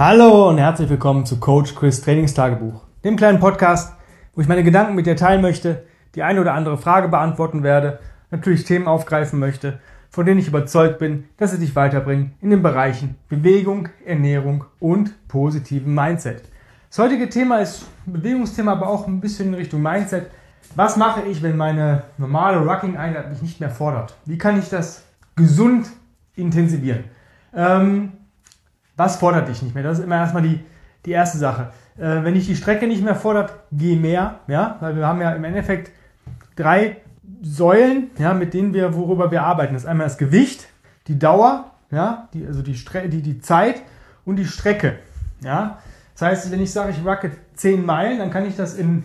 Hallo und herzlich willkommen zu Coach Chris Trainingstagebuch, dem kleinen Podcast, wo ich meine Gedanken mit dir teilen möchte, die eine oder andere Frage beantworten werde, natürlich Themen aufgreifen möchte, von denen ich überzeugt bin, dass sie dich weiterbringen in den Bereichen Bewegung, Ernährung und positiven Mindset. Das heutige Thema ist Bewegungsthema, aber auch ein bisschen in Richtung Mindset. Was mache ich, wenn meine normale Rucking-Einheit mich nicht mehr fordert? Wie kann ich das gesund intensivieren? Ähm, was fordert dich nicht mehr? Das ist immer erstmal die, die erste Sache. Äh, wenn dich die Strecke nicht mehr fordert, geh mehr, ja, weil wir haben ja im Endeffekt drei Säulen, ja, mit denen wir, worüber wir arbeiten. Das ist einmal das Gewicht, die Dauer, ja, die, also die, Stre die, die Zeit und die Strecke, ja. Das heißt, wenn ich sage, ich wacke 10 Meilen, dann kann ich das in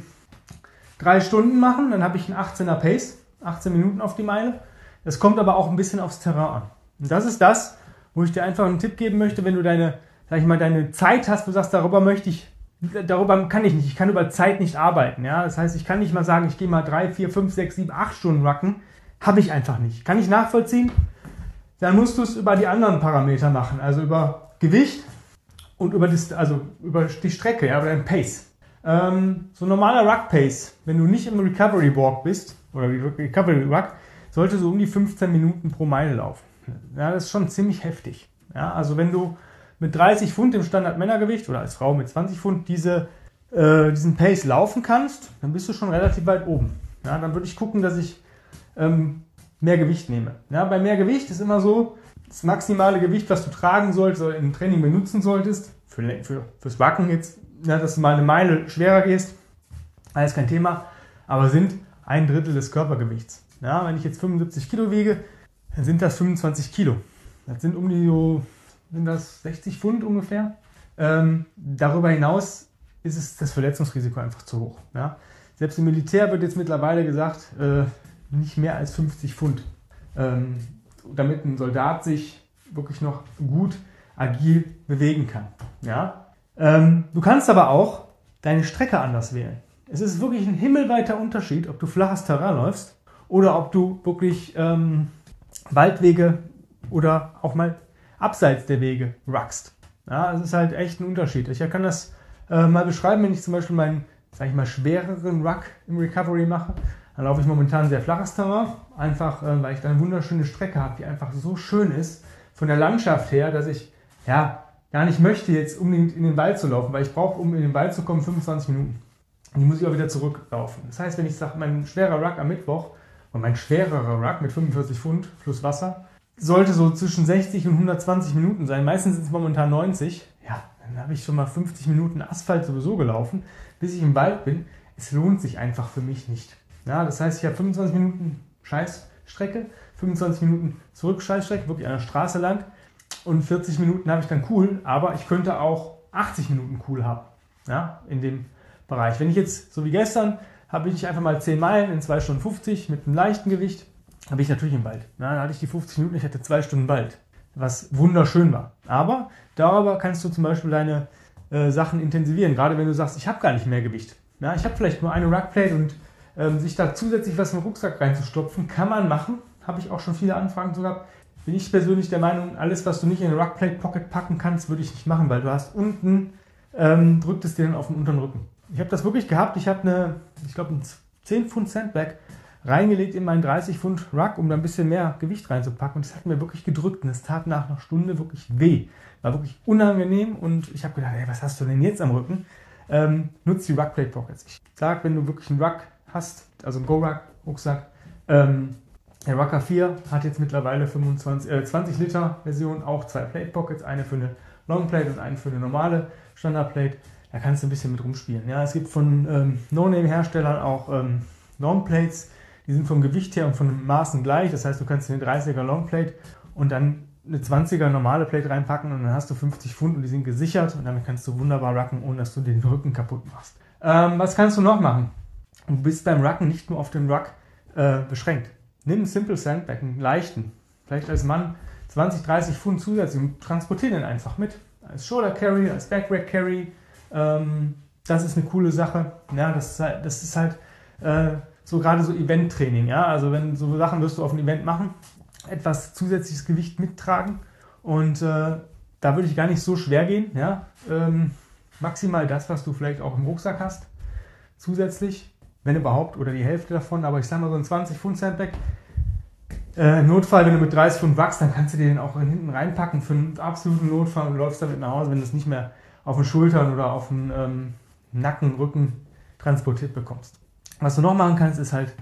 drei Stunden machen, dann habe ich einen 18er Pace, 18 Minuten auf die Meile. Das kommt aber auch ein bisschen aufs Terrain an. Und das ist das, wo ich dir einfach einen Tipp geben möchte, wenn du deine, sag ich mal, deine Zeit hast, wo du sagst, darüber möchte ich, darüber kann ich nicht, ich kann über Zeit nicht arbeiten. Ja? Das heißt, ich kann nicht mal sagen, ich gehe mal drei, vier, fünf, sechs, sieben, acht Stunden rucken. Habe ich einfach nicht. Kann ich nachvollziehen? Dann musst du es über die anderen Parameter machen, also über Gewicht und über, das, also über die Strecke, ja, über dein Pace. Ähm, so ein normaler Ruck Pace, wenn du nicht im Recovery Walk bist, oder Recovery Ruck, sollte so um die 15 Minuten pro Meile laufen. Ja, das ist schon ziemlich heftig. Ja, also wenn du mit 30 Pfund im Standard-Männergewicht oder als Frau mit 20 Pfund diese, äh, diesen Pace laufen kannst, dann bist du schon relativ weit oben. Ja, dann würde ich gucken, dass ich ähm, mehr Gewicht nehme. Ja, bei mehr Gewicht ist immer so, das maximale Gewicht, was du tragen solltest oder im Training benutzen solltest, für, für, fürs Backen jetzt, ja, dass du mal eine Meile schwerer gehst, alles kein Thema, aber sind ein Drittel des Körpergewichts. Ja, wenn ich jetzt 75 Kilo wiege, dann sind das 25 Kilo. Das sind um die so, sind das 60 Pfund ungefähr. Ähm, darüber hinaus ist es das Verletzungsrisiko einfach zu hoch. Ja? Selbst im Militär wird jetzt mittlerweile gesagt, äh, nicht mehr als 50 Pfund, ähm, damit ein Soldat sich wirklich noch gut agil bewegen kann. Ja? Ähm, du kannst aber auch deine Strecke anders wählen. Es ist wirklich ein himmelweiter Unterschied, ob du flaches Terrain läufst oder ob du wirklich ähm, Waldwege oder auch mal abseits der Wege ruckst. Ja, es ist halt echt ein Unterschied. Ich kann das äh, mal beschreiben, wenn ich zum Beispiel meinen, sag ich mal, schwereren Ruck im Recovery mache. Dann laufe ich momentan sehr flaches Terrain, einfach äh, weil ich da eine wunderschöne Strecke habe, die einfach so schön ist von der Landschaft her, dass ich ja gar nicht möchte, jetzt unbedingt in den Wald zu laufen, weil ich brauche, um in den Wald zu kommen, 25 Minuten. Die muss ich auch wieder zurücklaufen. Das heißt, wenn ich sage, mein schwerer Ruck am Mittwoch und mein schwererer Ruck mit 45 Pfund plus Wasser sollte so zwischen 60 und 120 Minuten sein. Meistens sind es momentan 90. Ja, dann habe ich schon mal 50 Minuten Asphalt sowieso gelaufen, bis ich im Wald bin. Es lohnt sich einfach für mich nicht. Ja, das heißt, ich habe 25 Minuten Scheißstrecke, 25 Minuten zurück Scheißstrecke, wirklich an der Straße lang. Und 40 Minuten habe ich dann cool, aber ich könnte auch 80 Minuten cool haben. Ja, in dem Bereich. Wenn ich jetzt, so wie gestern, habe ich einfach mal 10 Meilen in 2 Stunden 50 mit einem leichten Gewicht. Habe ich natürlich im Wald. Na, da hatte ich die 50 Minuten, ich hatte 2 Stunden Wald. Was wunderschön war. Aber darüber kannst du zum Beispiel deine äh, Sachen intensivieren. Gerade wenn du sagst, ich habe gar nicht mehr Gewicht. Ja, ich habe vielleicht nur eine Ruckplate und ähm, sich da zusätzlich was in den Rucksack reinzustopfen, kann man machen. Habe ich auch schon viele Anfragen zu gehabt. Bin ich persönlich der Meinung, alles, was du nicht in eine Ruckplate Pocket packen kannst, würde ich nicht machen, weil du hast unten, ähm, drückt es dir dann auf den unteren Rücken. Ich habe das wirklich gehabt. Ich habe eine, ich glaube, ein 10 Pfund Sandbag reingelegt in meinen 30 Pfund Ruck, um da ein bisschen mehr Gewicht reinzupacken. Und es hat mir wirklich gedrückt und es tat nach einer Stunde wirklich weh. War wirklich unangenehm und ich habe gedacht, ey, was hast du denn jetzt am Rücken? Ähm, nutz die Ruckplate Pockets. Ich sage, wenn du wirklich einen Ruck hast, also einen Go-Ruck-Rucksack, ähm, der Rucker 4 hat jetzt mittlerweile 25, äh, 20 Liter Version, auch zwei Plate Pockets, eine für eine Long Plate und eine für eine normale Standard Plate da kannst du ein bisschen mit rumspielen. Ja, es gibt von ähm, No-Name-Herstellern auch ähm, Longplates, die sind vom Gewicht her und von Maßen gleich. Das heißt, du kannst eine 30er Longplate und dann eine 20er normale Plate reinpacken und dann hast du 50 Pfund und die sind gesichert und damit kannst du wunderbar rucken, ohne dass du den Rücken kaputt machst. Ähm, was kannst du noch machen? Du bist beim Rucken nicht nur auf den Ruck äh, beschränkt. Nimm einen Simple Sandbag, einen leichten, vielleicht als Mann 20, 30 Pfund zusätzlich und transportiere den einfach mit. Als Shoulder Carry, als Backrack Carry, ähm, das ist eine coole Sache. Ja, das ist halt, das ist halt äh, so gerade so Event-Training. Ja? Also wenn so Sachen wirst du auf einem Event machen, etwas zusätzliches Gewicht mittragen und äh, da würde ich gar nicht so schwer gehen. Ja? Ähm, maximal das, was du vielleicht auch im Rucksack hast, zusätzlich, wenn überhaupt, oder die Hälfte davon, aber ich sage mal so ein 20 Pfund Sandbag. Äh, Notfall, wenn du mit 30 Pfund wachst, dann kannst du den auch hinten reinpacken für einen absoluten Notfall und läufst damit nach Hause, wenn du es nicht mehr auf den Schultern oder auf den ähm, Nacken, Rücken transportiert bekommst. Was du noch machen kannst, ist halt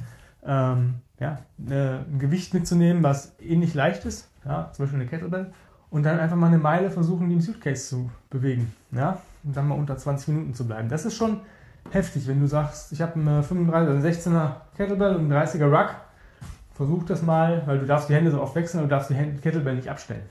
ähm, ja, ein Gewicht mitzunehmen, was ähnlich leicht ist, ja, zum Beispiel eine Kettlebell, und dann einfach mal eine Meile versuchen, die im Suitcase zu bewegen. Ja, und dann mal unter 20 Minuten zu bleiben. Das ist schon heftig, wenn du sagst, ich habe eine 35, also 16er Kettlebell und einen 30er Ruck. Versuch das mal, weil du darfst die Hände so oft wechseln und du darfst die Kettlebell nicht abstellen.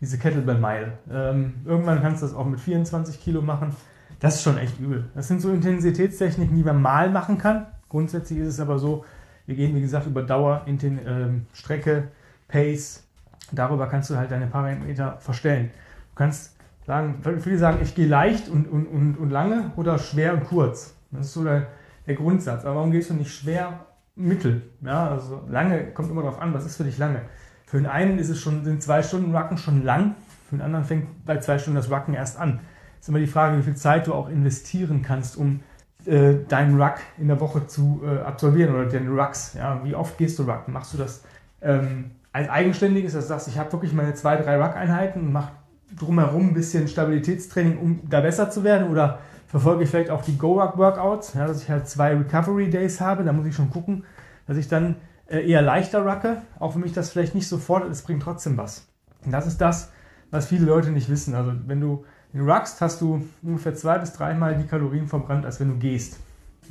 Diese Kettlebell-Meile. Ähm, irgendwann kannst du das auch mit 24 Kilo machen. Das ist schon echt übel. Das sind so Intensitätstechniken, die man mal machen kann. Grundsätzlich ist es aber so, wir gehen, wie gesagt, über Dauer, Inten ähm, Strecke, Pace. Darüber kannst du halt deine Parameter verstellen. Du kannst sagen, viele sagen, ich gehe leicht und, und, und, und lange oder schwer und kurz. Das ist so der, der Grundsatz. Aber warum gehst du nicht schwer, mittel? Ja, also lange kommt immer darauf an, was ist für dich lange. Für den einen ist es schon, sind zwei Stunden Wacken schon lang, für den anderen fängt bei zwei Stunden das Wacken erst an. Ist immer die Frage, wie viel Zeit du auch investieren kannst, um äh, deinen Ruck in der Woche zu äh, absolvieren oder den Rucks. Ja, wie oft gehst du Rucken? Machst du das ähm, als eigenständiges, dass du sagst, ich habe wirklich meine zwei, drei Ruck-Einheiten und mache drumherum ein bisschen Stabilitätstraining, um da besser zu werden? Oder verfolge ich vielleicht auch die Go-Ruck-Workouts, ja, dass ich halt zwei Recovery-Days habe? Da muss ich schon gucken, dass ich dann eher leichter rucke, auch wenn mich das vielleicht nicht sofort, es bringt trotzdem was. Und das ist das, was viele Leute nicht wissen. Also wenn du in ruckst, hast du ungefähr zwei bis dreimal die Kalorien verbrannt, als wenn du gehst.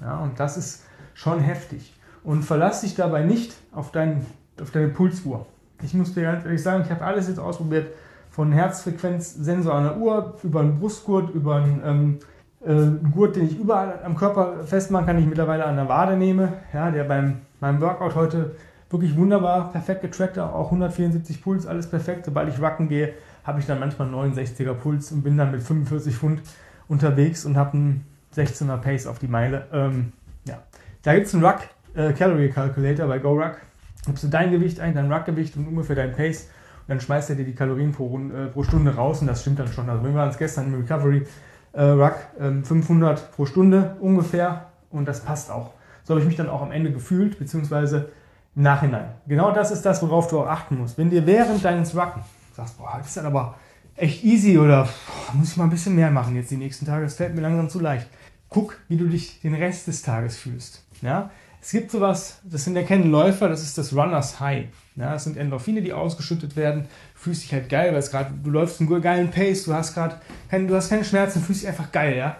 Ja, und das ist schon heftig. Und verlass dich dabei nicht auf, dein, auf deine Pulsuhr. Ich muss dir ganz ehrlich sagen, ich habe alles jetzt ausprobiert, von Herzfrequenzsensor an der Uhr, über einen Brustgurt, über einen, ähm, äh, Gurt, den ich überall am Körper festmachen kann, den ich mittlerweile an der Wade nehme, ja, der beim meinem Workout heute wirklich wunderbar, perfekt getrackt, auch 174 Puls, alles perfekt. Sobald ich wacken gehe, habe ich dann manchmal 69er Puls und bin dann mit 45 Pfund unterwegs und habe einen 16er Pace auf die Meile. Ähm, ja. Da gibt es einen Ruck äh, Calorie Calculator bei GoRuck. Gibst du dein Gewicht ein, dein Ruckgewicht und ungefähr dein Pace dann schmeißt er dir die Kalorien pro, äh, pro Stunde raus und das stimmt dann schon. Also wir waren es gestern im Recovery äh, Ruck äh, 500 pro Stunde ungefähr und das passt auch. So habe ich mich dann auch am Ende gefühlt, beziehungsweise im Nachhinein. Genau das ist das, worauf du auch achten musst. Wenn dir während deines Rucken sagst, boah, das ist dann aber echt easy oder boah, muss ich mal ein bisschen mehr machen jetzt die nächsten Tage, das fällt mir langsam zu leicht. Guck, wie du dich den Rest des Tages fühlst. Ja? Es gibt sowas, das sind erkennen Läufer, das ist das Runners High. Ja, das sind Endorphine, die ausgeschüttet werden. Fühlst dich halt geil, weil es gerade, du läufst einen geilen Pace, du hast gerade keine Schmerzen, fühlst dich einfach geil, ja.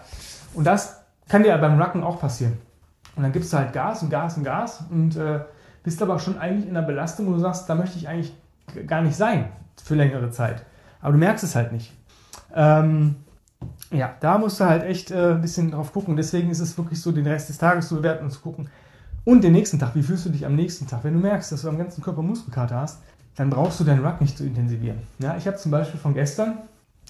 Und das kann dir beim Rucken auch passieren. Und dann gibst du halt Gas und Gas und Gas und äh, bist aber schon eigentlich in einer Belastung, wo du sagst, da möchte ich eigentlich gar nicht sein für längere Zeit. Aber du merkst es halt nicht. Ähm, ja, da musst du halt echt äh, ein bisschen drauf gucken. Deswegen ist es wirklich so, den Rest des Tages zu bewerten und zu gucken, und den nächsten Tag, wie fühlst du dich am nächsten Tag? Wenn du merkst, dass du am ganzen Körper Muskelkater hast, dann brauchst du deinen Ruck nicht zu intensivieren. Ja, ich habe zum Beispiel von gestern,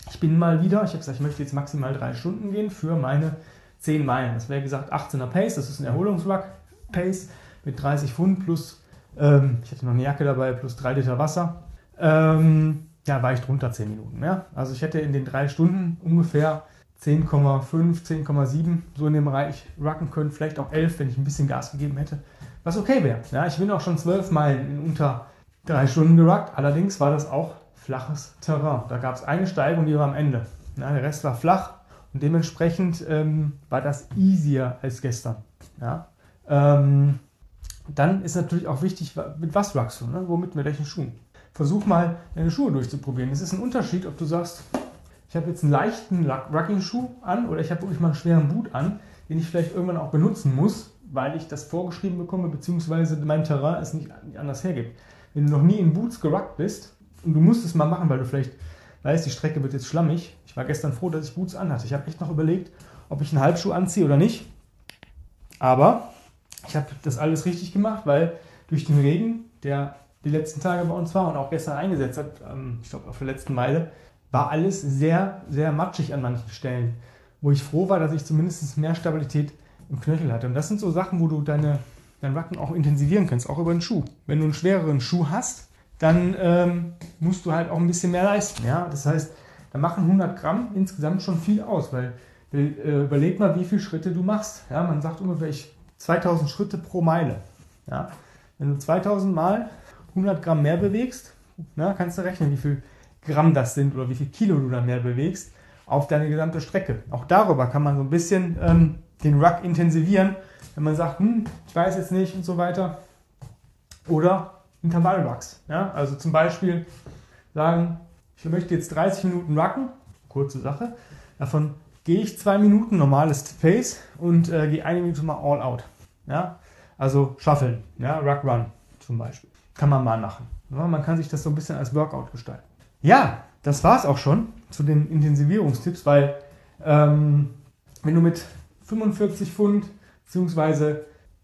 ich bin mal wieder, ich habe gesagt, ich möchte jetzt maximal drei Stunden gehen für meine 10 Meilen. Das wäre gesagt 18er Pace, das ist ein Erholungsruck-Pace mit 30 Pfund plus, ähm, ich hatte noch eine Jacke dabei, plus 3 Liter Wasser. Ähm, ja, war ich drunter 10 Minuten. Ja? Also ich hätte in den drei Stunden ungefähr 10,5, 10,7 so in dem Bereich rucken können, vielleicht auch 11, wenn ich ein bisschen Gas gegeben hätte, was okay wäre. Ja, ich bin auch schon 12 Meilen in unter drei Stunden geruckt, allerdings war das auch flaches Terrain. Da gab es eine Steigung, die war am Ende. Ja, der Rest war flach und dementsprechend ähm, war das easier als gestern. Ja? Ähm, dann ist natürlich auch wichtig, mit was ruckst du, ne? womit, mit welchen Schuhen. Versuch mal deine Schuhe durchzuprobieren. Es ist ein Unterschied, ob du sagst, ich habe jetzt einen leichten Rucking-Schuh an oder ich habe wirklich mal einen schweren Boot an, den ich vielleicht irgendwann auch benutzen muss, weil ich das vorgeschrieben bekomme, beziehungsweise mein Terrain es nicht anders hergibt. Wenn du noch nie in Boots geruckt bist und du musst es mal machen, weil du vielleicht weißt, die Strecke wird jetzt schlammig. Ich war gestern froh, dass ich Boots anhatte. Ich habe echt noch überlegt, ob ich einen Halbschuh anziehe oder nicht. Aber ich habe das alles richtig gemacht, weil durch den Regen, der die letzten Tage bei uns war und auch gestern eingesetzt hat, ähm, ich glaube auf der letzten Meile, war alles sehr, sehr matschig an manchen Stellen, wo ich froh war, dass ich zumindest mehr Stabilität im Knöchel hatte. Und das sind so Sachen, wo du deine, dein Wacken auch intensivieren kannst, auch über den Schuh. Wenn du einen schwereren Schuh hast, dann ähm, musst du halt auch ein bisschen mehr leisten. Ja? Das heißt, dann machen 100 Gramm insgesamt schon viel aus, weil äh, überleg mal, wie viele Schritte du machst. Ja, man sagt ungefähr 2000 Schritte pro Meile. Ja, wenn du 2000 Mal 100 Gramm mehr bewegst, na, kannst du rechnen, wie viel Gramm das sind oder wie viel Kilo du da mehr bewegst auf deine gesamte Strecke. Auch darüber kann man so ein bisschen ähm, den Ruck intensivieren, wenn man sagt, hm, ich weiß jetzt nicht und so weiter. Oder Intervallrucks. Ja? Also zum Beispiel sagen, ich möchte jetzt 30 Minuten rucken, kurze Sache. Davon gehe ich zwei Minuten normales Pace und äh, gehe eine Minute mal all out. Ja? Also Shuffeln, ja? Ruck Run zum Beispiel. Kann man mal machen. Ja? Man kann sich das so ein bisschen als Workout gestalten. Ja, das war es auch schon zu den Intensivierungstipps, weil ähm, wenn du mit 45 Pfund bzw.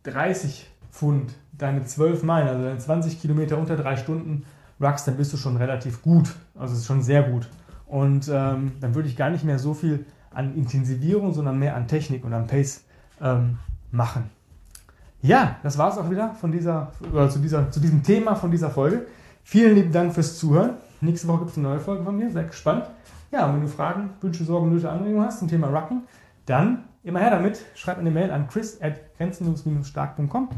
30 Pfund deine 12 Meilen, also deine 20 Kilometer unter drei Stunden ruckst, dann bist du schon relativ gut. Also es ist schon sehr gut. Und ähm, dann würde ich gar nicht mehr so viel an Intensivierung, sondern mehr an Technik und an Pace ähm, machen. Ja, das war es auch wieder von dieser, oder zu, dieser, zu diesem Thema von dieser Folge. Vielen lieben Dank fürs Zuhören. Nächste Woche gibt es eine neue Folge von mir. Seid gespannt. Ja, und wenn du Fragen, Wünsche, Sorgen, Nöte, Anregungen hast zum Thema Rucken, dann immer her damit. Schreib eine Mail an chris at grenzenlos-stark.com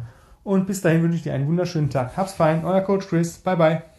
und bis dahin wünsche ich dir einen wunderschönen Tag. Hab's fein, euer Coach Chris. Bye, bye.